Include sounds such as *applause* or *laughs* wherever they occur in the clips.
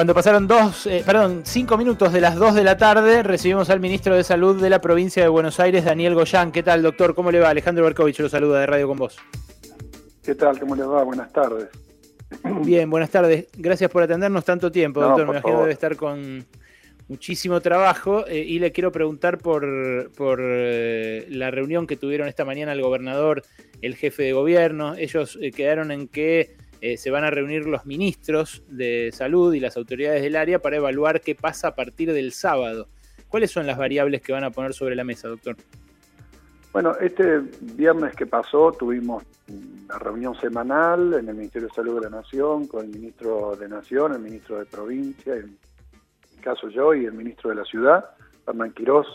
Cuando pasaron dos, eh, perdón, cinco minutos de las dos de la tarde, recibimos al ministro de Salud de la provincia de Buenos Aires, Daniel Goyán. ¿Qué tal, doctor? ¿Cómo le va? Alejandro Berkovich lo saluda de Radio con Vos. ¿Qué tal? ¿Cómo le va? Buenas tardes. *clears throat* Bien, buenas tardes. Gracias por atendernos tanto tiempo, doctor. Me imagino debe estar con muchísimo trabajo eh, y le quiero preguntar por, por eh, la reunión que tuvieron esta mañana el gobernador, el jefe de gobierno. Ellos quedaron en que eh, se van a reunir los ministros de salud y las autoridades del área para evaluar qué pasa a partir del sábado. ¿Cuáles son las variables que van a poner sobre la mesa, doctor? Bueno, este viernes que pasó tuvimos una reunión semanal en el Ministerio de Salud de la Nación con el ministro de Nación, el ministro de Provincia, en mi caso yo, y el ministro de la Ciudad, Hernán Quirós,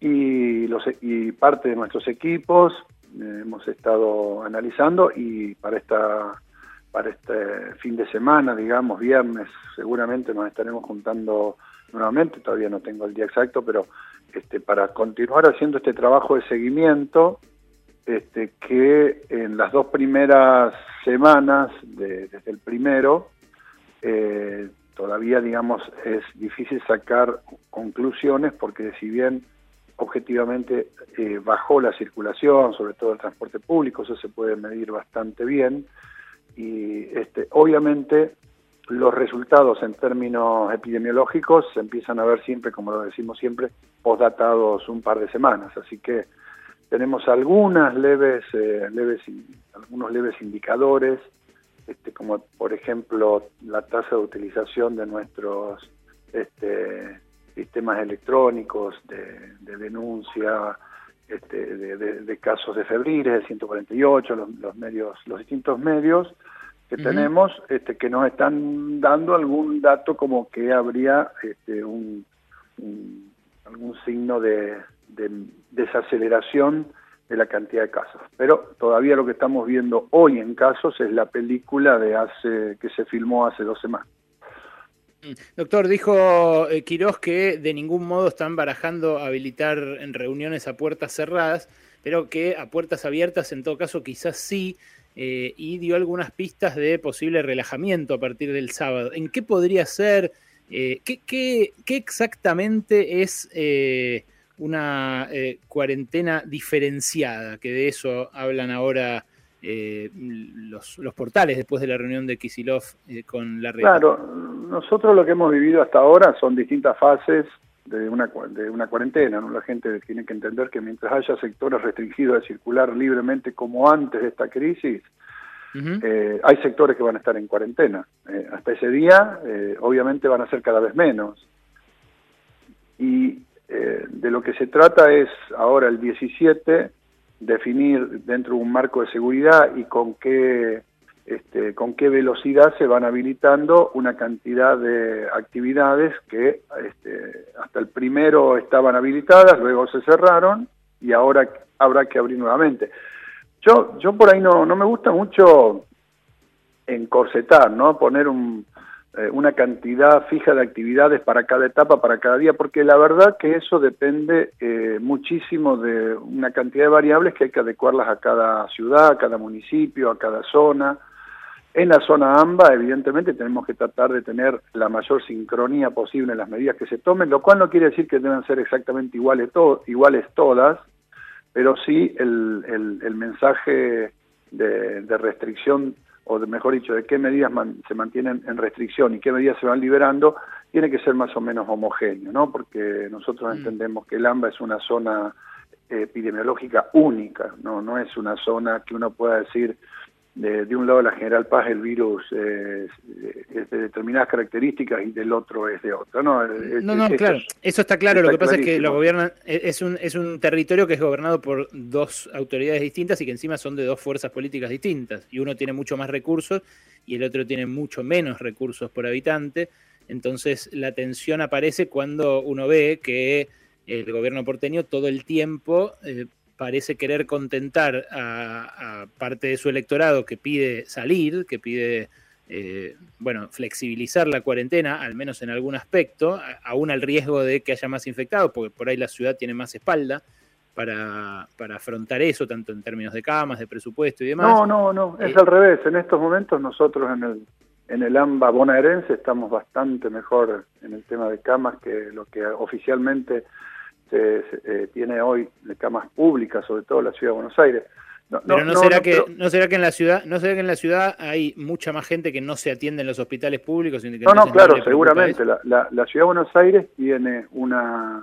y, los, y parte de nuestros equipos eh, hemos estado analizando y para esta para este fin de semana, digamos, viernes, seguramente nos estaremos juntando nuevamente, todavía no tengo el día exacto, pero este, para continuar haciendo este trabajo de seguimiento, este, que en las dos primeras semanas, desde el primero, eh, todavía, digamos, es difícil sacar conclusiones porque si bien objetivamente eh, bajó la circulación, sobre todo el transporte público, eso se puede medir bastante bien, y este, obviamente los resultados en términos epidemiológicos se empiezan a ver siempre, como lo decimos siempre, postdatados un par de semanas. Así que tenemos algunas leves, eh, leves algunos leves indicadores, este, como por ejemplo la tasa de utilización de nuestros este, sistemas electrónicos de, de denuncia, este, de, casos de febriles, de 148, los, medios, los distintos medios que tenemos, este, que nos están dando algún dato como que habría este, un, algún signo de, desaceleración de la cantidad de casos. Pero todavía lo que estamos viendo hoy en casos es la película de hace que se filmó hace dos semanas. Doctor, dijo eh, Quirós que de ningún modo están barajando habilitar en reuniones a puertas cerradas, pero que a puertas abiertas en todo caso quizás sí, eh, y dio algunas pistas de posible relajamiento a partir del sábado. ¿En qué podría ser? Eh, ¿qué, qué, exactamente es una cuarentena diferenciada? Que de eso hablan ahora eh, los, los, portales después de la reunión de Kisilov eh, con la red. Claro, nosotros lo que hemos vivido hasta ahora son distintas fases de una, de una cuarentena. ¿no? La gente tiene que entender que mientras haya sectores restringidos de circular libremente como antes de esta crisis, eh, hay sectores que van a estar en cuarentena. hasta ese día, obviamente, van a ser cada vez menos. Y de lo que se trata es ahora el 17 definir dentro de un marco de seguridad y con qué este, con qué velocidad se van habilitando una cantidad de actividades que este, hasta el primero estaban habilitadas, luego se cerraron y ahora habrá que abrir nuevamente. Yo, yo por ahí no, no me gusta mucho encorsetar, ¿no? Poner un, eh, una cantidad fija de actividades para cada etapa, para cada día, porque la verdad que eso depende eh, muchísimo de una cantidad de variables que hay que adecuarlas a cada ciudad, a cada municipio, a cada zona. En la zona AMBA, evidentemente, tenemos que tratar de tener la mayor sincronía posible en las medidas que se tomen, lo cual no quiere decir que deben ser exactamente iguales, iguales todas, pero sí el, el, mensaje de restricción o de, mejor dicho, de qué medidas se mantienen en restricción y qué medidas se van liberando, tiene que ser más o menos homogéneo, ¿no? Porque nosotros mm. entendemos que el AMBA es una zona epidemiológica única, no no es una zona que uno pueda decir de, un lado la General Paz el virus eh, es de determinadas características y del otro es de otra. No, no, no claro, eso está claro. lo que pasa es que lo gobiernan, e, es un, es un territorio que es gobernado por dos autoridades distintas y que encima son de dos fuerzas políticas distintas. Y uno tiene mucho más recursos y el otro tiene mucho menos recursos por habitante. Entonces la tensión aparece cuando uno ve que el gobierno porteño todo el tiempo eh, parece querer contentar a, parte de su electorado que pide salir, que pide, eh, bueno, flexibilizar la cuarentena, al menos en algún aspecto, aún al riesgo de que haya más infectados, porque por ahí la ciudad tiene más espalda para, para afrontar eso, tanto en términos de camas, de presupuesto y demás. No, no, no, es eh, al revés. En estos momentos nosotros en el, en el AMBA bonaerense estamos bastante mejor en el tema de camas que lo que oficialmente se, eh, tiene hoy camas públicas, sobre todo en la ciudad de Buenos Aires. pero no, será que no será que en la ciudad no será que en la ciudad hay mucha más gente que no se atiende en los hospitales públicos. no, no, claro, seguramente. La, la, la ciudad de Buenos Aires tiene una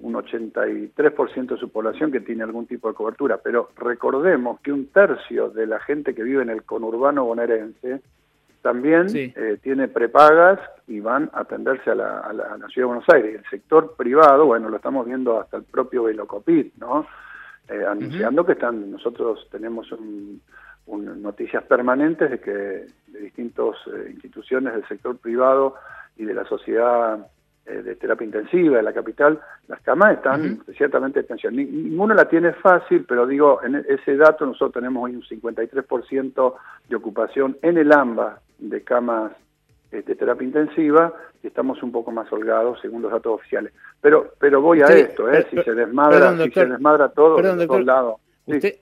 un 83% de su población que tiene algún tipo de cobertura, pero recordemos que un tercio de la gente que vive en el conurbano bonaerense también eh, tiene prepagas y van a atenderse a la, ciudad de Buenos Aires. El sector privado, bueno, lo estamos viendo hasta el propio Velocopit, ¿no? Eh, anunciando que están, nosotros tenemos noticias permanentes de que de distintas eh, instituciones del sector privado y de la sociedad de terapia intensiva en la capital, las camas están ciertamente en tensión. Ninguno la tiene fácil, pero digo, en ese dato nosotros tenemos hoy un 53% de ocupación en el AMBA de camas de este, terapia intensiva y estamos un poco más holgados según los datos oficiales. Pero pero voy a esto, ¿eh? si se desmadra, si se desmadra todo de todos lados. Usted,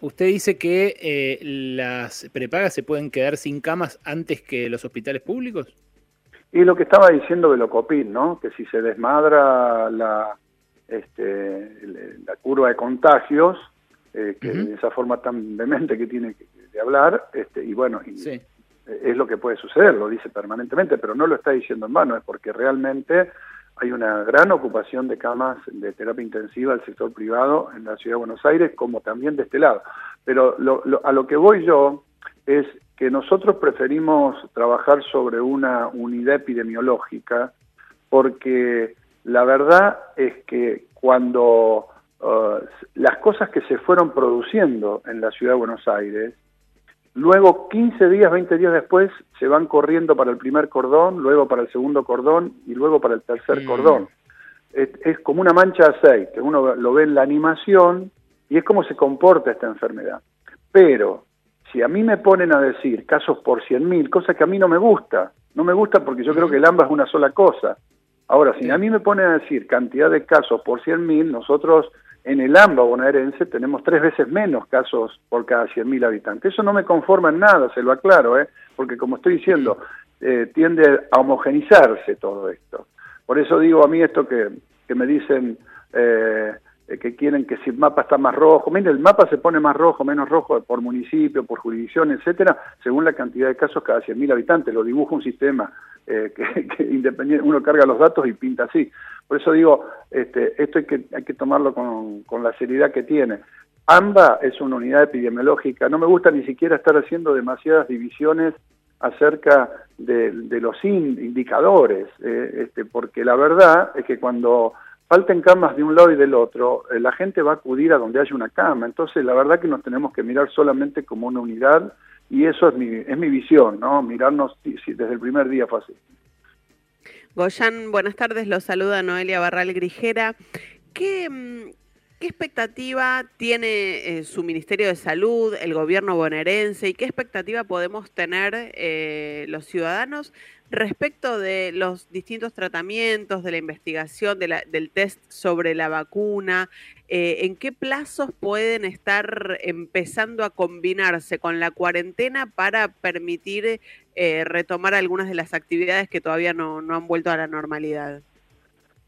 usted dice que eh, las prepagas se pueden quedar sin camas antes que los hospitales públicos. Y lo que estaba diciendo Velocopin, ¿no? Que si se desmadra la, este, la curva de contagios, eh, que de esa forma tan vehemente que tiene que, de hablar, este, y bueno, es lo que puede suceder, lo dice permanentemente, pero no lo está diciendo en vano, es porque realmente hay una gran ocupación de camas de terapia intensiva del sector privado en la ciudad de Buenos Aires, como también de este lado. Pero a lo que voy yo es que nosotros preferimos trabajar sobre una unidad epidemiológica porque la verdad es que cuando uh, las cosas que se fueron produciendo en la ciudad de Buenos Aires, luego 15 días, 20 días después se van corriendo para el primer cordón, luego para el segundo cordón y luego para el tercer mm. cordón. Es, es, como una mancha de aceite, uno lo ve en la animación y es como se comporta esta enfermedad. Pero si a mí me ponen a decir casos por 100.000, cosa que a mí no me gusta, no me gusta porque yo creo que el AMBA es una sola cosa. Ahora, si a mí me ponen a decir cantidad de casos por 100.000, nosotros en el AMBA bonaerense tenemos tres veces menos casos por cada 100.000 habitantes. Eso no me conforma en nada, se lo aclaro, ¿eh? porque como estoy diciendo, eh, tiende a homogenizarse todo esto. Por eso digo a mí esto que, que me dicen... Eh, que quieren que si el mapa está más rojo, mire, el mapa se pone más rojo, menos rojo por municipio, por jurisdicción, etcétera, según la cantidad de casos cada 100.000 habitantes, lo dibuja un sistema eh, *laughs* que, independiente, uno carga los datos y pinta así. Por eso digo, este, esto hay que, hay que tomarlo con, con la seriedad que tiene. AMBA es una unidad epidemiológica, no me gusta ni siquiera estar haciendo demasiadas divisiones acerca de, los indicadores, eh, este, porque la verdad es que cuando falten camas de un lado y del otro, eh, la gente va a acudir a donde haya una cama. Entonces, la verdad que nos tenemos que mirar solamente como una unidad y eso es mi, es mi visión, ¿no? Mirarnos desde el primer día fue así. Goyan, buenas tardes, los saluda Noelia Barral Grijera. ¿Qué, mm, ¿Qué expectativa tiene eh, su Ministerio de Salud, el gobierno bonaerense y qué expectativa podemos tener eh, los ciudadanos respecto de los distintos tratamientos, de la investigación, del test sobre la vacuna? Eh, ¿En qué plazos pueden estar empezando a combinarse con la cuarentena para permitir retomar algunas de las actividades que todavía no han vuelto a la normalidad?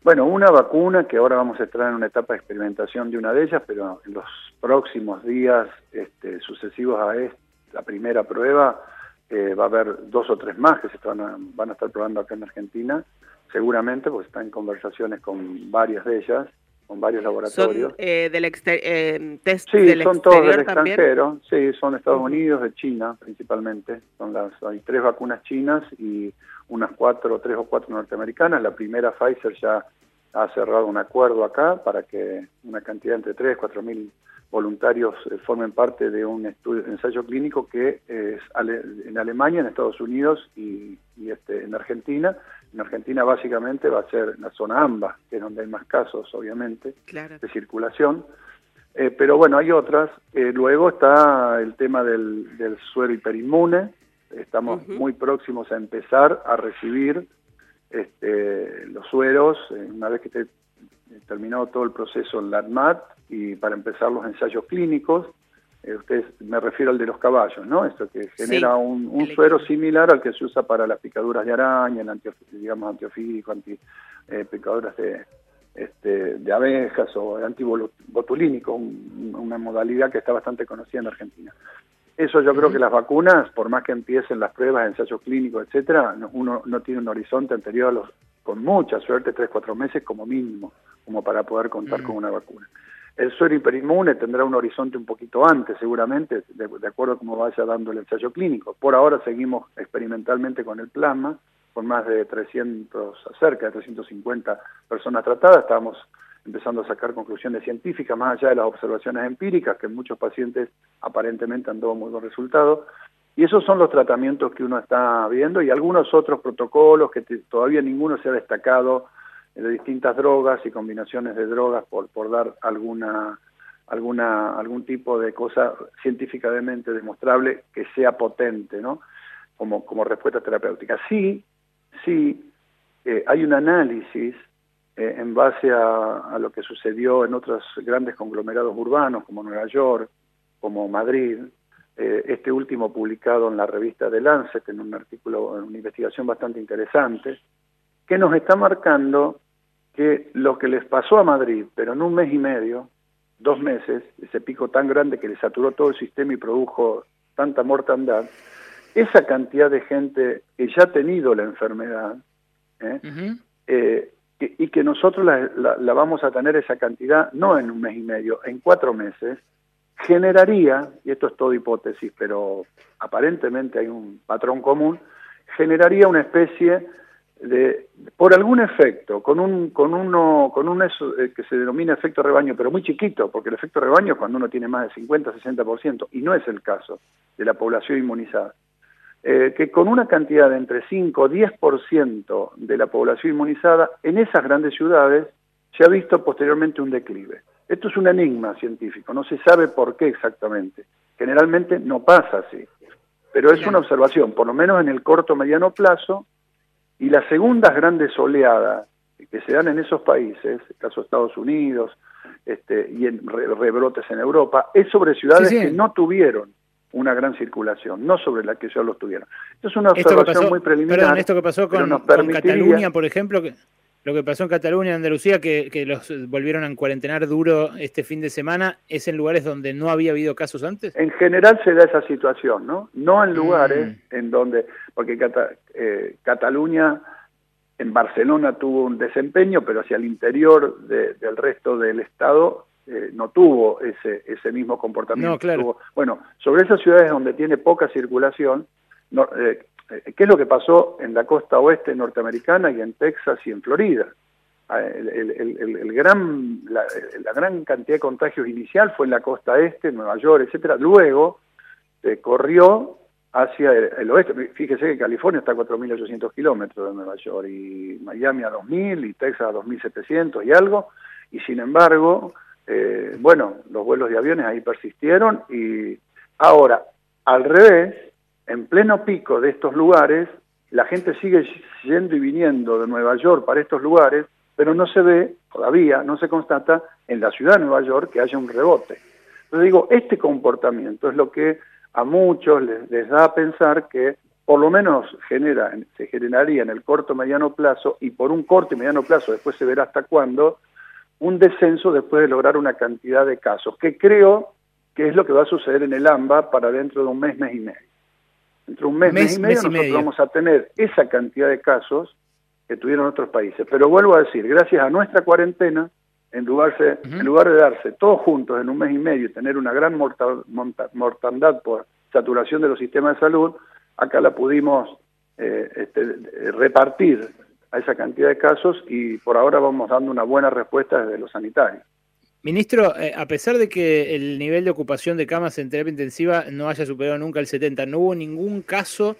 Bueno, una vacuna que ahora vamos a entrar en una etapa de experimentación de una de ellas, pero en los próximos días este, sucesivos a esta primera prueba eh, va a haber dos o tres más que se a, van a estar probando acá en Argentina, seguramente, porque está en conversaciones con varias de ellas, con varios laboratorios. ¿Son eh, del eh, test sí, del son todos del extranjero, sí, son de Estados Unidos, de China principalmente. Son las, hay tres vacunas chinas y unas cuatro, tres o cuatro norteamericanas. La primera, Pfizer, ya ha cerrado un acuerdo acá para que una cantidad entre tres, cuatro mil voluntarios eh, formen parte de un estudio, ensayo clínico que es en Alemania, en Estados Unidos y, este, en Argentina. En Argentina básicamente va a ser la zona AMBA, que es donde hay más casos, obviamente, de circulación. Eh, pero bueno, hay otras. Eh, luego está el tema del, del suero hiperinmune, Estamos muy próximos a empezar a recibir este, los sueros, eh, una vez que esté terminado todo el proceso en la ADMAT y para empezar los ensayos clínicos. Eh, ustedes, me refiero al de los caballos, ¿no? Esto que genera un, suero similar al que se usa para las picaduras de araña, el anti, digamos antiofídico, anti eh, picaduras de, este, de abejas o antibotulínico, una modalidad que está bastante conocida en Argentina. Eso yo creo que las vacunas, por más que empiecen las pruebas, ensayos clínicos, etcétera, uno no tiene un horizonte anterior a los, con mucha suerte, tres, cuatro meses como mínimo, como para poder contar con una vacuna. El suero hiperinmune tendrá un horizonte un poquito antes, seguramente, de, acuerdo a cómo vaya dando el ensayo clínico. Por ahora seguimos experimentalmente con el plasma, con más de 300, cerca de 350 personas tratadas. Estamos empezando a sacar conclusiones científicas, más allá de las observaciones empíricas, que en muchos pacientes aparentemente han dado muy buen resultado. Y esos son los tratamientos que uno está viendo y algunos otros protocolos que todavía ninguno se ha destacado de distintas drogas y combinaciones de drogas por, por dar alguna alguna algún tipo de cosa científicamente demostrable que sea potente, ¿no? Como, como respuesta terapéutica. Sí, sí, eh, hay un análisis eh, en base a, lo que sucedió en otros grandes conglomerados urbanos como Nueva York, como Madrid, eh, este último publicado en la revista de Lancet, en un artículo, en una investigación bastante interesante, que nos está marcando que lo que les pasó a Madrid, pero en un mes y medio, dos meses, ese pico tan grande que le saturó todo el sistema y produjo tanta mortandad, esa cantidad de gente que ya ha tenido la enfermedad, ¿eh? Eh, y que nosotros la, la, vamos a tener esa cantidad no en un mes y medio, en cuatro meses, generaría, y esto es todo hipótesis, pero aparentemente hay un patrón común, generaría una especie de, por algún efecto, con un, con uno, con un eso eh, que se denomina efecto rebaño, pero muy chiquito, porque el efecto rebaño es cuando uno tiene más de 50, 60%, y no es el caso de la población inmunizada, eh, que con una cantidad de entre 5 o 10% de la población inmunizada, en esas grandes ciudades se ha visto posteriormente un declive. Esto es un enigma científico, no se sabe por qué exactamente. Generalmente no pasa así, pero es una observación, por lo menos en el corto mediano plazo, y las segundas grandes oleadas que se dan en esos países, el caso de Estados Unidos este, y en rebrotes en Europa, es sobre ciudades que no tuvieron una gran circulación, no sobre la que ya los tuvieron. Esto es una observación muy preliminar. Perdón, esto que pasó con, con Cataluña, por ejemplo, que, lo que pasó en Cataluña y Andalucía, que, que, los volvieron a cuarentenar duro este fin de semana, ¿es en lugares donde no había habido casos antes? En general se da esa situación, ¿no? No en lugares mm. en donde, porque eh, Cataluña en Barcelona tuvo un desempeño, pero hacia el interior del resto del Estado eh, no tuvo ese, ese mismo comportamiento. No, claro. bueno, sobre esas ciudades donde tiene poca circulación, no, eh, ¿Qué es lo que pasó en la costa oeste norteamericana y en Texas y en Florida? Ah, el, gran, la, gran cantidad de contagios inicial fue en la costa este, Nueva York, etcétera. Luego corrió hacia el, oeste. Fíjese que California está a 4.800 kilómetros de Nueva York y Miami a 2.000 y Texas a 2.700 y algo. Y sin embargo, eh, bueno, los vuelos de aviones ahí persistieron y ahora, al revés, en pleno pico de estos lugares, la gente sigue yendo y viniendo de Nueva York para estos lugares, pero no se ve, todavía no se constata en la ciudad de Nueva York que haya un rebote. Entonces digo, este comportamiento es lo que a muchos les, da a pensar que por lo menos genera, se generaría en el corto mediano plazo y por un corto y mediano plazo, después se verá hasta cuándo, un descenso después de lograr una cantidad de casos, que creo que es lo que va a suceder en el AMBA para dentro de un mes, mes y medio. Dentro de un mes, mes, y medio nosotros vamos a tener esa cantidad de casos que tuvieron otros países. Pero vuelvo a decir, gracias a nuestra cuarentena, en lugar, en lugar de darse todos juntos en un mes y medio y tener una gran mortandad por saturación de los sistemas de salud, acá la pudimos eh, este, repartir a esa cantidad de casos y por ahora vamos dando una buena respuesta desde los sanitarios. Ministro, eh, a pesar de que el nivel de ocupación de camas en terapia intensiva no haya superado nunca el 70, no hubo ningún caso,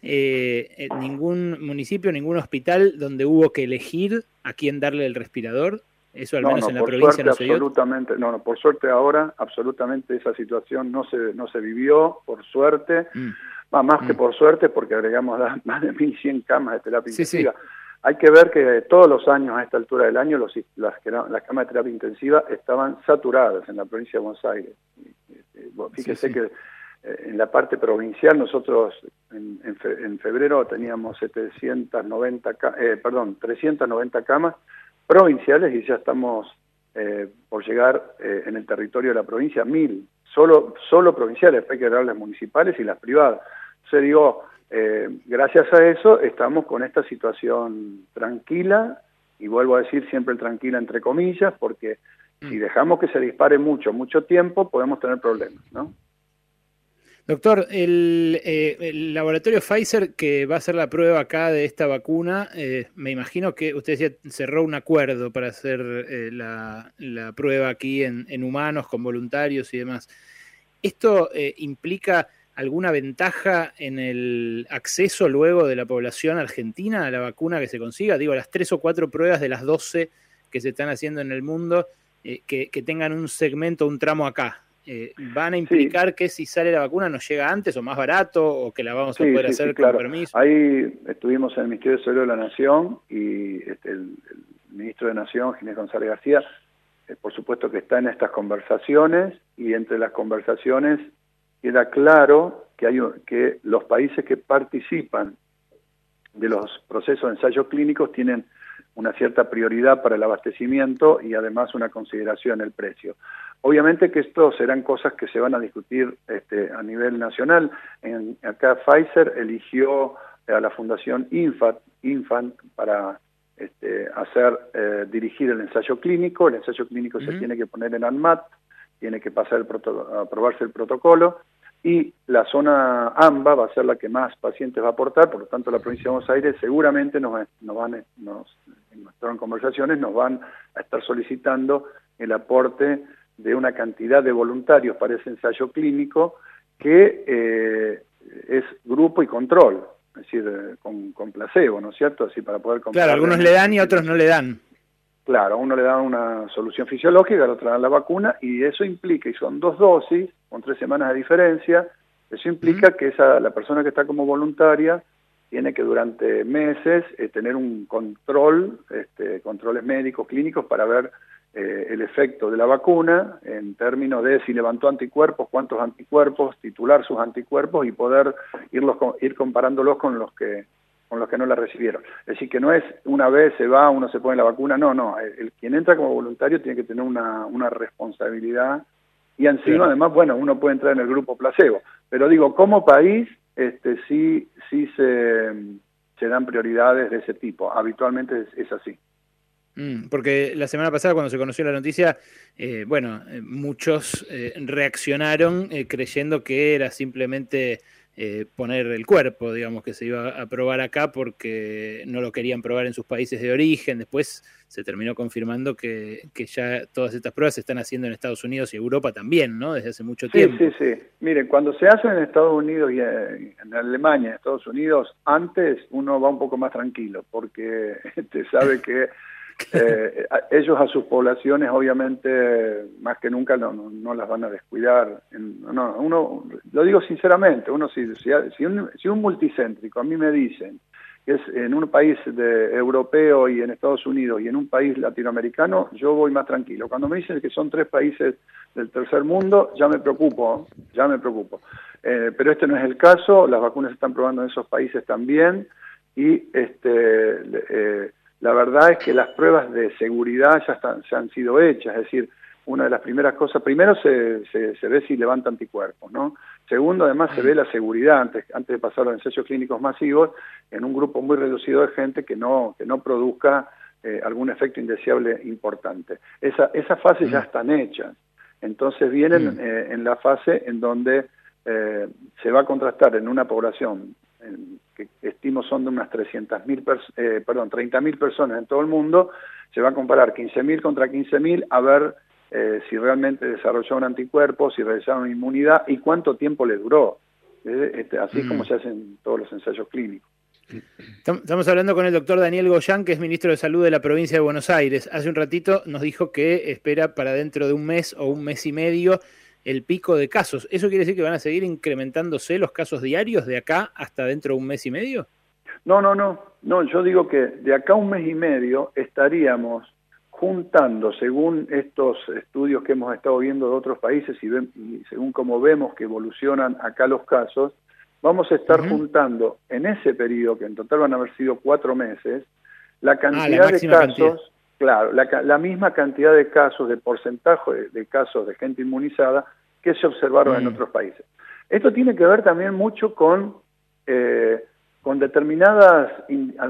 eh, en ningún municipio, ningún hospital donde hubo que elegir a quién darle el respirador. Eso al menos en la provincia no se absolutamente, No, no, por suerte ahora, absolutamente esa situación no se, no se vivió, por suerte. Mm. Más, que mm. por suerte, porque agregamos *laughs* más de 1.100 camas de terapia intensiva. Hay que ver que todos los años a esta altura del año los, las, las camas de terapia intensiva estaban saturadas en la provincia de Buenos Aires. fíjese que en la parte provincial nosotros en, en, febrero teníamos 790, eh, perdón, 390 camas provinciales y ya estamos eh, por llegar eh, en el territorio de la provincia a mil, solo, solo provinciales, hay que dar las municipales y las privadas. Se digo, eh, gracias a eso estamos con esta situación tranquila, y vuelvo a decir siempre tranquila entre comillas, porque si mm. dejamos que se dispare mucho, mucho tiempo, podemos tener problemas, ¿no? Doctor, eh, el, laboratorio Pfizer que va a hacer la prueba acá de esta vacuna, eh, me imagino que usted decía, cerró un acuerdo para hacer eh, la, prueba aquí en, humanos con voluntarios y demás. ¿Esto implica alguna ventaja en el acceso luego de la población argentina a la vacuna que se consiga? Digo, las tres o cuatro pruebas de las doce que se están haciendo en el mundo, que tengan un segmento, un tramo acá. Eh, van a implicar que si sale la vacuna nos llega antes o más barato o que la vamos a poder hacer con permiso. Ahí estuvimos en el Ministerio de Salud de la Nación y este, el, ministro de Nación, Ginés González García, eh, por supuesto que está en estas conversaciones y entre las conversaciones queda claro que, hay, que los países que participan de los procesos de ensayos clínicos tienen una cierta prioridad para el abastecimiento y además una consideración el precio. Obviamente que esto serán cosas que se van a discutir este, a nivel nacional. En, acá Pfizer eligió a la Fundación Infant, Infant para este, hacer eh, dirigir el ensayo clínico. El ensayo clínico se tiene que poner en ANMAT, tiene que pasar el aprobarse el protocolo y la zona AMBA va a ser la que más pacientes va a aportar, por lo tanto la provincia de Buenos Aires seguramente nos, nos van, nos, en conversaciones nos van a estar solicitando el aporte de una cantidad de voluntarios para ese ensayo clínico que eh, es grupo y control, es decir, eh, con, con, placebo, ¿no es cierto? Así para poder Claro, algunos le dan y otros no le dan. Claro, a uno le dan una solución fisiológica, al otro le dan la vacuna, y eso implica, y son dos dosis, con tres semanas de diferencia, eso implica que esa, la persona que está como voluntaria tiene que durante meses eh, tener un control, este, controles médicos, clínicos, para ver eh, el efecto de la vacuna en términos de si levantó anticuerpos, cuántos anticuerpos, titular sus anticuerpos y poder irlos, ir comparándolos con los que con los que no la recibieron. Es decir, que no es una vez se va, uno se pone la vacuna, no, no, el, quien entra como voluntario tiene que tener una, una responsabilidad y encima además, bueno, uno puede entrar en el grupo placebo, pero digo, como país, este sí, sí se, se dan prioridades de ese tipo, habitualmente es, así. Mm, porque la semana pasada cuando se conoció la noticia, eh, bueno, eh, muchos eh, reaccionaron creyendo que era simplemente eh, poner el cuerpo, digamos, que se iba a probar acá porque no lo querían probar en sus países de origen. Después se terminó confirmando que, ya todas estas pruebas se están haciendo en Estados Unidos y Europa también, ¿no? Desde hace mucho tiempo. Sí, sí, sí. Miren, cuando se hace en Estados Unidos y en Alemania, en Estados Unidos, antes uno va un poco más tranquilo porque *laughs* te sabe que *laughs* eh, ellos a sus poblaciones obviamente más que nunca no, no, las van a descuidar. No, uno, lo digo sinceramente, uno si, si, un, si un multicéntrico a mí me dicen que es en un país de, europeo y en Estados Unidos y en un país latinoamericano, yo voy más tranquilo. Cuando me dicen que son tres países del tercer mundo, ya me preocupo, ya me preocupo. Eh, pero este no es el caso, las vacunas se están probando en esos países también y este eh, la verdad es que las pruebas de seguridad ya, están, han sido hechas, es decir, una de las primeras cosas, primero se, se, ve si levanta anticuerpos, ¿no? Segundo, además se ve la seguridad antes, antes de pasar a los ensayos clínicos masivos en un grupo muy reducido de gente que no, que no produzca eh, algún efecto indeseable importante. Esa, esas fases ya están hechas. Entonces vienen eh, en la fase en donde eh, se va a contrastar en una población que estimo son de unas 300.000, eh, perdón, 30.000 personas en todo el mundo, se va a comparar 15.000 contra 15.000 a ver eh, si realmente desarrolló un anticuerpo, si realizaron inmunidad y cuánto tiempo le duró. Eh, este, así es como mm. se hacen todos los ensayos clínicos. Estamos hablando con el doctor Daniel Goyán, que es ministro de Salud de la provincia de Buenos Aires. Hace un ratito nos dijo que espera para dentro de un mes o un mes y medio el pico de casos. ¿Eso quiere decir que van a seguir incrementándose los casos diarios de acá hasta dentro de un mes y medio? No, no, no. No, yo digo que de acá a un mes y medio estaríamos juntando, según estos estudios que hemos estado viendo de otros países y, según como vemos que evolucionan acá los casos, vamos a estar juntando en ese periodo, que en total van a haber sido cuatro meses, la ah, cantidad de casos, claro, la, misma cantidad de casos, de porcentaje de, casos de gente inmunizada que se observaron en mm. otros países. Esto tiene que ver también mucho con, eh, con determinadas,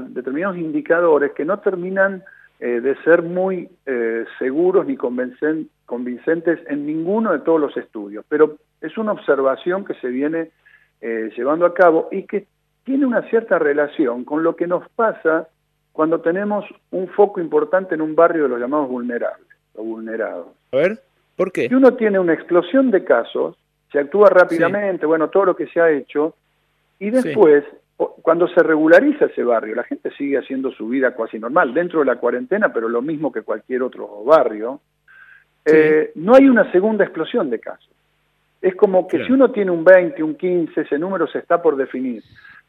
determinados indicadores que no terminan eh, de ser muy eh, seguros ni convincentes en ninguno de todos los estudios, pero es una observación que se viene llevando a cabo y que tiene una cierta relación con lo que nos pasa cuando tenemos un foco importante en un barrio de los llamados vulnerables, los vulnerados. A ver, ¿por qué? Si uno tiene una explosión de casos, se actúa rápidamente, bueno, todo lo que se ha hecho, y después, cuando se regulariza ese barrio, la gente sigue haciendo su vida casi normal, dentro de la cuarentena, pero lo mismo que cualquier otro barrio, eh, no hay una segunda explosión de casos. Es como que si uno tiene un 20, un 15, ese número se está por definir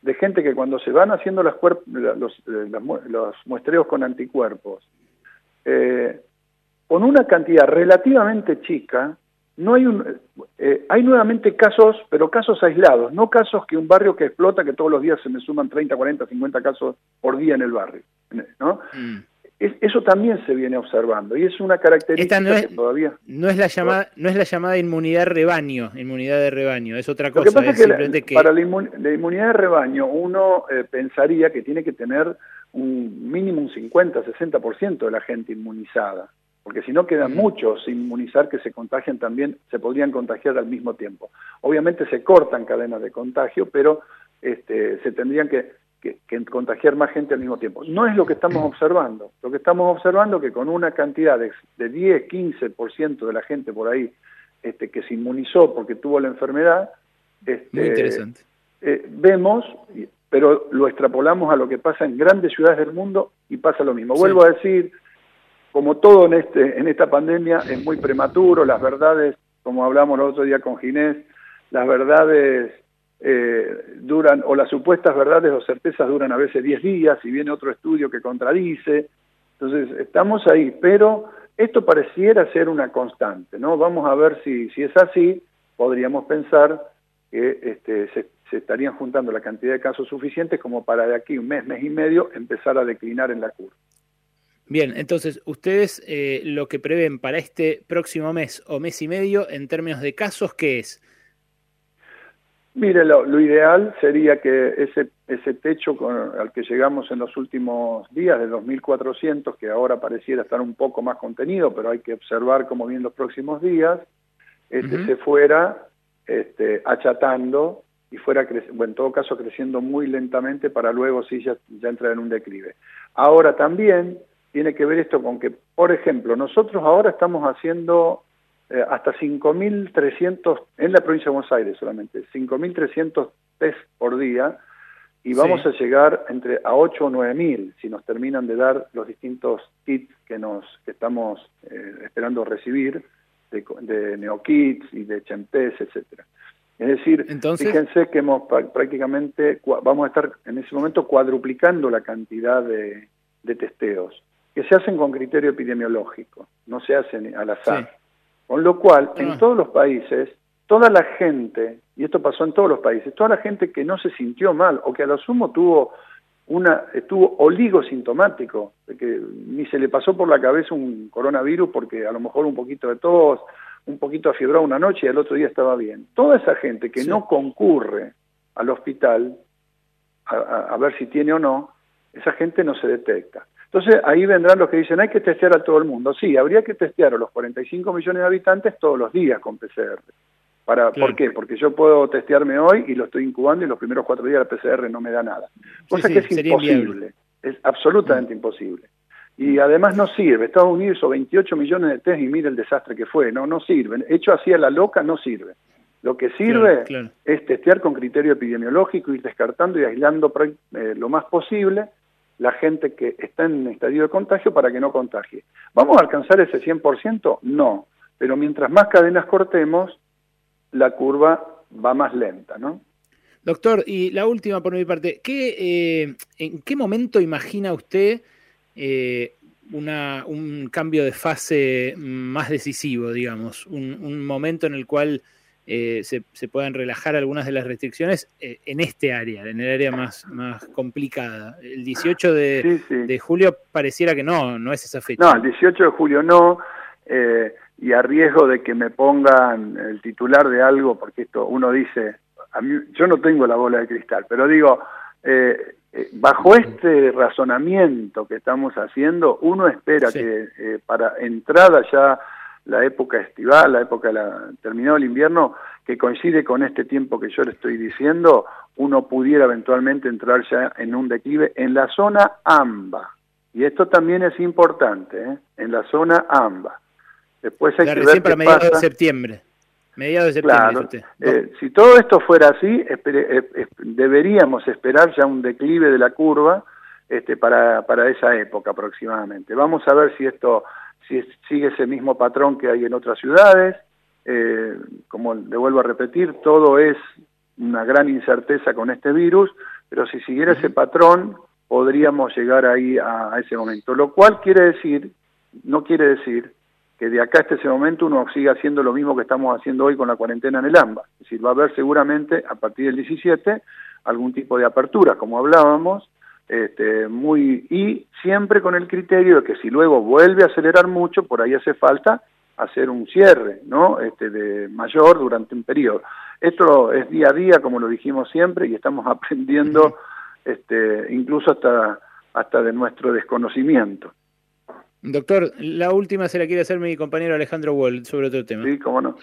de gente que cuando se van haciendo las los, eh, los, muestreos con anticuerpos, eh, con una cantidad relativamente chica, no hay un, eh, hay nuevamente casos, pero casos aislados, no casos que un barrio que explota, que todos los días se me suman 30, 40, 50 casos por día en el barrio, ¿no? Mm eso también se viene observando y es una característica no es, que todavía no es la llamada no es la llamada inmunidad rebaño inmunidad de rebaño es otra cosa Lo que pasa es que, para la, inmunidad de rebaño uno eh, pensaría que tiene que tener un mínimo un 50 60% de la gente inmunizada porque si no quedan muchos sin inmunizar que se contagian también se podrían contagiar al mismo tiempo. Obviamente se cortan cadenas de contagio pero este, se tendrían que que, contagiar más gente al mismo tiempo. No es lo que estamos observando. Lo que estamos observando es que con una cantidad de, de 10, 15% de la gente por ahí este, que se inmunizó porque tuvo la enfermedad, este, eh, vemos, pero lo extrapolamos a lo que pasa en grandes ciudades del mundo y pasa lo mismo. Vuelvo a decir, como todo en, este, en esta pandemia es muy prematuro, las verdades, como hablamos el otro día con Ginés, las verdades eh, duran, o las supuestas verdades o certezas duran a veces 10 días y viene otro estudio que contradice. Entonces, estamos ahí, pero esto pareciera ser una constante, ¿no? Vamos a ver si, si es así, podríamos pensar que este, se, estarían juntando la cantidad de casos suficientes como para de aquí un mes, mes y medio, empezar a declinar en la curva. Bien, entonces, ustedes eh, lo que prevén para este próximo mes o mes y medio en términos de casos, ¿qué es? Mire, lo, ideal sería que ese, ese techo al que llegamos en los últimos días de 2.400, que ahora pareciera estar un poco más contenido, pero hay que observar cómo vienen los próximos días, este, se fuera este, achatando y fuera, bueno, en todo caso, creciendo muy lentamente para luego sí ya, ya entrar en un declive. Ahora también tiene que ver esto con que, por ejemplo, nosotros ahora estamos haciendo eh, hasta 5.300, en la provincia de Buenos Aires solamente, 5.300 test por día y vamos a llegar entre a 8 o 9.000 si nos terminan de dar los distintos kits que nos que estamos eh, esperando recibir de, de NeoKits y de Chempes, etcétera. Es decir, fíjense que hemos prácticamente vamos a estar en ese momento cuadruplicando la cantidad de, de testeos que se hacen con criterio epidemiológico, no se hacen al azar. Con lo cual, en ah. todos los países, toda la gente, y esto pasó en todos los países, toda la gente que no se sintió mal o que a lo sumo tuvo una estuvo oligosintomático, que ni se le pasó por la cabeza un coronavirus porque a lo mejor un poquito de tos, un poquito afiebrado una noche y el otro día estaba bien. Toda esa gente que no concurre al hospital a ver si tiene o no, esa gente no se detecta. Entonces ahí vendrán los que dicen hay que testear a todo el mundo. Sí, habría que testear a los 45 millones de habitantes todos los días con PCR. Para, ¿Por qué? Porque yo puedo testearme hoy y lo estoy incubando y los primeros cuatro días la PCR no me da nada. Cosa que es imposible, es absolutamente mm. imposible. Y además no sirve. Estados Unidos hizo 28 millones de test y mire el desastre que fue. No, no sirve. Hecho así a la loca no sirve. Lo que sirve es testear con criterio epidemiológico, ir descartando y aislando eh, lo más posible la gente que está en estadio de contagio para que no contagie. ¿Vamos a alcanzar ese 100%? No, pero mientras más cadenas cortemos, la curva va más lenta, ¿no? Doctor, y la última por mi parte, ¿qué, eh, ¿en qué momento imagina usted, eh, un cambio de fase más decisivo, digamos, un, momento en el cual eh, se, se, puedan relajar algunas de las restricciones eh, en este área, en el área más, más complicada. El 18 de, julio pareciera que no, no es esa fecha. No, el 18 de julio no, eh, y a riesgo de que me pongan el titular de algo, porque esto uno dice, a mí, yo no tengo la bola de cristal, pero digo, eh, bajo este razonamiento que estamos haciendo, uno espera que para entrada ya la época estival, la época de la, terminado el invierno, que coincide con este tiempo que yo le estoy diciendo, uno pudiera eventualmente entrar ya en un declive en la zona AMBA. Y esto también es importante, ¿eh? en la zona AMBA. Después hay que ver para mediados de septiembre. Mediados de septiembre. Eh, si todo esto fuera así, eh, deberíamos esperar ya un declive de la curva este, para, para esa época aproximadamente. Vamos a ver si esto si sigue ese mismo patrón que hay en otras ciudades. Eh, como le vuelvo a repetir, todo es una gran incerteza con este virus, pero si siguiera ese patrón, podríamos llegar ahí a ese momento. Lo cual quiere decir, no quiere decir que de acá hasta ese momento uno siga haciendo lo mismo que estamos haciendo hoy con la cuarentena en el AMBA. Es decir, va a haber seguramente a partir del 17 algún tipo de apertura, como hablábamos, este, muy y siempre con el criterio de que si luego vuelve a acelerar mucho, por ahí hace falta hacer un cierre, ¿no? Este, de mayor durante un periodo. Esto es día a día, como lo dijimos siempre, y estamos *laughs* aprendiendo, este, incluso hasta hasta de nuestro desconocimiento. Doctor, la última se la quiere hacer mi compañero Alejandro Wall sobre otro tema. Sí, cómo no.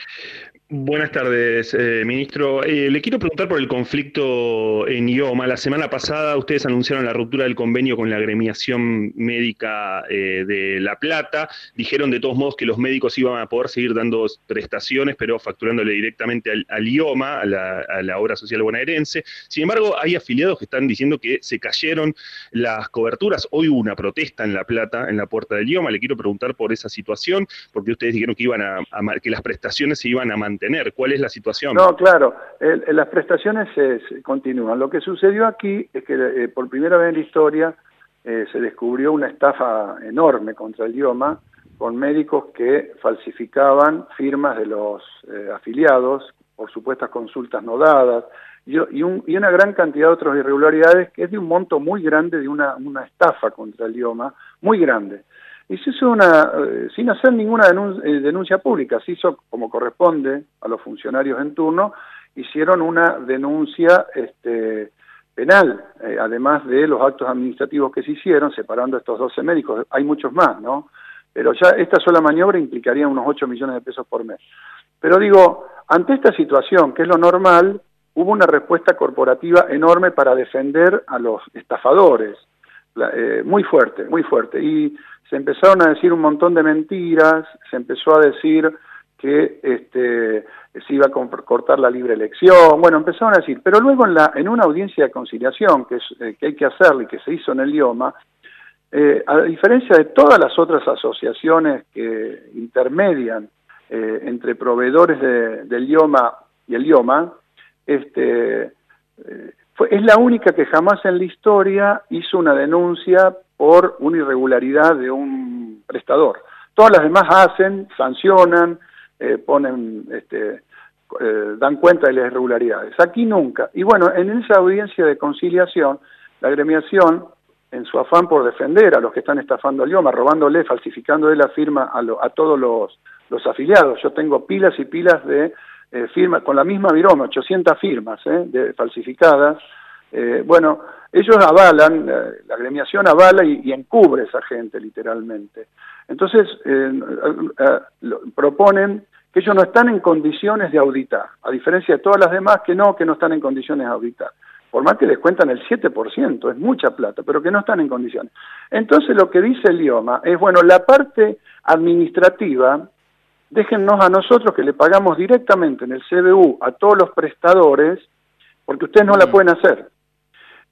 Buenas tardes, eh, ministro. Eh, le quiero preguntar por el conflicto en IOMA. La semana pasada ustedes anunciaron la ruptura del convenio con la agremiación médica eh, de La Plata. Dijeron de todos modos que los médicos iban a poder seguir dando prestaciones, pero facturándole directamente al, IOMA, a la, obra social bonaerense. Sin embargo, hay afiliados que están diciendo que se cayeron las coberturas. Hoy hubo una protesta en La Plata, en la puerta del IOMA. Le quiero preguntar por esa situación, porque ustedes dijeron que, iban a que las prestaciones se iban a mantener tener? ¿Cuál es la situación? No, claro, las prestaciones se, continúan. Lo que sucedió aquí es que eh, por primera vez en la historia eh, se descubrió una estafa enorme contra el idioma con médicos que falsificaban firmas de los eh, afiliados por supuestas consultas no dadas y, y, una gran cantidad de otras irregularidades que es de un monto muy grande de una, una estafa contra el idioma, muy grande. Y se hizo una, eh, sin hacer ninguna eh, denuncia, pública, se hizo como corresponde a los funcionarios en turno, hicieron una denuncia este, penal, eh, además de los actos administrativos que se hicieron, separando estos 12 médicos, hay muchos más, ¿no? Pero ya esta sola maniobra implicaría unos 8 millones de pesos por mes. Pero digo, ante esta situación, que es lo normal, hubo una respuesta corporativa enorme para defender a los estafadores, muy fuerte, muy fuerte. Y se empezaron a decir un montón de mentiras, se empezó a decir que este, se iba a cortar la libre elección, bueno, empezaron a decir, pero luego en, una audiencia de conciliación que, eh, hay que hacerle y que se hizo en el IOMA, eh, a diferencia de todas las otras asociaciones que intermedian eh, entre proveedores del IOMA y el IOMA, este, es la única que jamás en la historia hizo una denuncia por una irregularidad de un prestador. Todas las demás hacen, sancionan, eh, ponen, este, eh, dan cuenta de las irregularidades. Aquí nunca. Y bueno, en esa audiencia de conciliación, la gremiación, en su afán por defender a los que están estafando al idioma, robándole, falsificándole la firma a, todos los, afiliados. Yo tengo pilas y pilas de eh, firmas, con la misma viroma, 800 firmas de, falsificadas, eh, bueno, ellos avalan, la gremiación avala y, encubre a esa gente literalmente. Entonces, eh, proponen que ellos no están en condiciones de auditar, a diferencia de todas las demás que no, que no están en condiciones de auditar. Por más que les cuentan el 7%, es mucha plata, pero que no están en condiciones. Entonces lo que dice el IOMA es, bueno, la parte administrativa, déjennos a nosotros que le pagamos directamente en el CBU a todos los prestadores, porque ustedes no la mm. pueden hacer.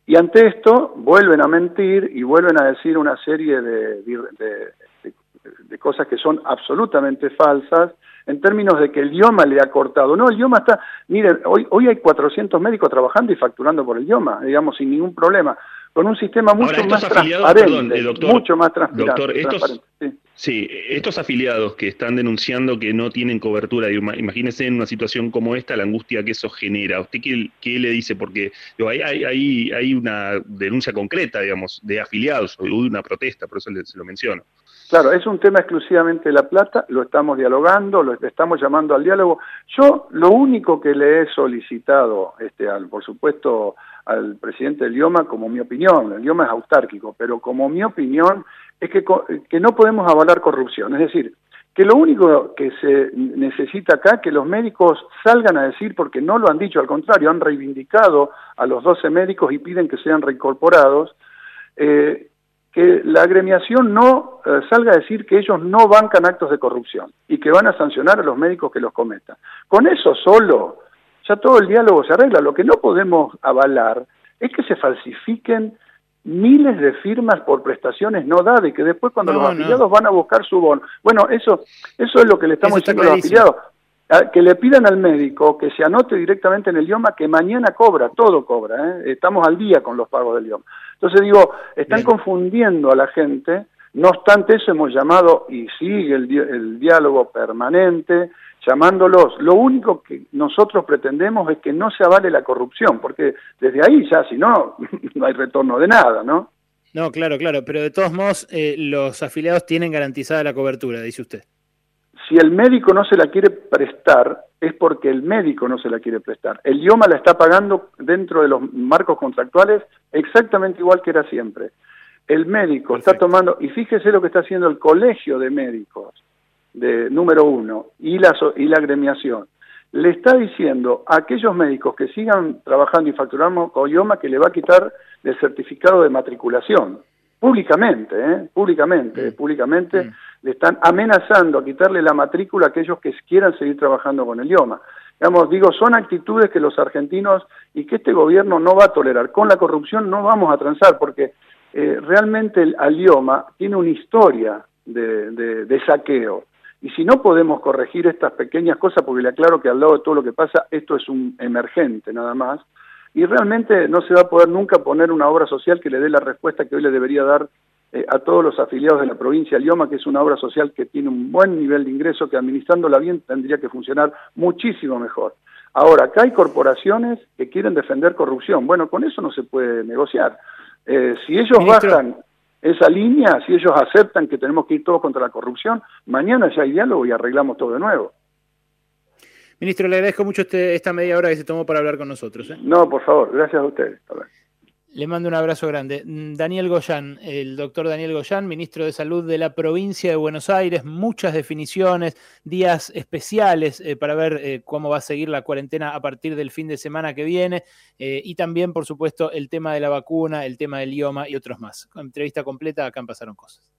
Y ante esto vuelven a mentir y vuelven a decir una serie de, de, cosas que son absolutamente falsas en términos de que el idioma le ha cortado. No, el idioma está, miren, hoy, hoy hay 400 médicos trabajando y facturando por el idioma, digamos, sin ningún problema. con un sistema mucho más transparente, doctor, mucho más transparente. Doctor, estos, sí. Estos afiliados que están denunciando que no tienen cobertura, imagínense en una situación como esta la angustia que eso genera. ¿Usted qué, le dice? Porque hay, una denuncia concreta, digamos, de afiliados, o una protesta, por eso se lo menciono. Claro, es un tema exclusivamente de La Plata, lo estamos dialogando, lo estamos llamando al diálogo. Yo lo único que le he solicitado, este, al, por supuesto, al presidente del IOMA, como mi opinión, el IOMA es autárquico, pero como mi opinión es que, que no podemos avalar corrupción. Es decir, que lo único que se necesita acá es que los médicos salgan a decir, porque no lo han dicho, al contrario, han reivindicado a los 12 médicos y piden que sean reincorporados, eh, que la agremiación no eh, salga a decir que ellos no bancan actos de corrupción y que van a sancionar a los médicos que los cometan. Con eso solo, ya todo el diálogo se arregla. Lo que no podemos avalar es que se falsifiquen miles de firmas por prestaciones no dadas y que después cuando los afiliados van a buscar su bono. Bueno, eso, eso es lo que le estamos diciendo a los afiliados. Que le pidan al médico que se anote directamente en el idioma que mañana cobra, todo cobra. ¿eh? Estamos al día con los pagos del idioma. Entonces digo, están confundiendo a la gente, no obstante eso hemos llamado y sigue el, diálogo permanente, llamándolos. Lo único que nosotros pretendemos es que no se avale la corrupción, porque desde ahí ya, si no, *laughs* no hay retorno de nada, ¿no? No, claro, claro, pero de todos modos eh, los afiliados tienen garantizada la cobertura, dice usted. Si el médico no se la quiere prestar, es porque el médico no se la quiere prestar. El IOMA la está pagando dentro de los marcos contractuales exactamente igual que era siempre. El médico está tomando, y fíjese lo que está haciendo el colegio de médicos, de número uno, y la, y la agremiación. Le está diciendo a aquellos médicos que sigan trabajando y facturando con IOMA que le va a quitar el certificado de matriculación públicamente, ¿eh? públicamente, mm. públicamente mm. le están amenazando a quitarle la matrícula a aquellos que quieran seguir trabajando con el idioma. Digamos, digo, son actitudes que los argentinos y que este gobierno no va a tolerar. Con la corrupción no vamos a transar porque eh, realmente el idioma tiene una historia de, de saqueo. Y si no podemos corregir estas pequeñas cosas, porque le aclaro que al lado de todo lo que pasa, esto es un emergente nada más, y realmente no se va a poder nunca poner una obra social que le dé la respuesta que hoy le debería dar eh, a todos los afiliados de la provincia de Lioma, que es una obra social que tiene un buen nivel de ingreso, que administrándola bien tendría que funcionar muchísimo mejor. Ahora, acá hay corporaciones que quieren defender corrupción. Bueno, con eso no se puede negociar. Eh, si ellos bajan esa línea, si ellos aceptan que tenemos que ir todos contra la corrupción, mañana ya hay diálogo y arreglamos todo de nuevo. Ministro, le agradezco mucho este, esta media hora que se tomó para hablar con nosotros. ¿eh? No, por favor, gracias a ustedes. Le mando un abrazo grande. Mm, Daniel Goyán, el doctor Daniel Goyán, ministro de Salud de la provincia de Buenos Aires, muchas definiciones, días especiales eh, para ver eh, cómo va a seguir la cuarentena a partir del fin de semana que viene y también, por supuesto, el tema de la vacuna, el tema del idioma y otros más. Entrevista completa, acá Pasaron Cosas.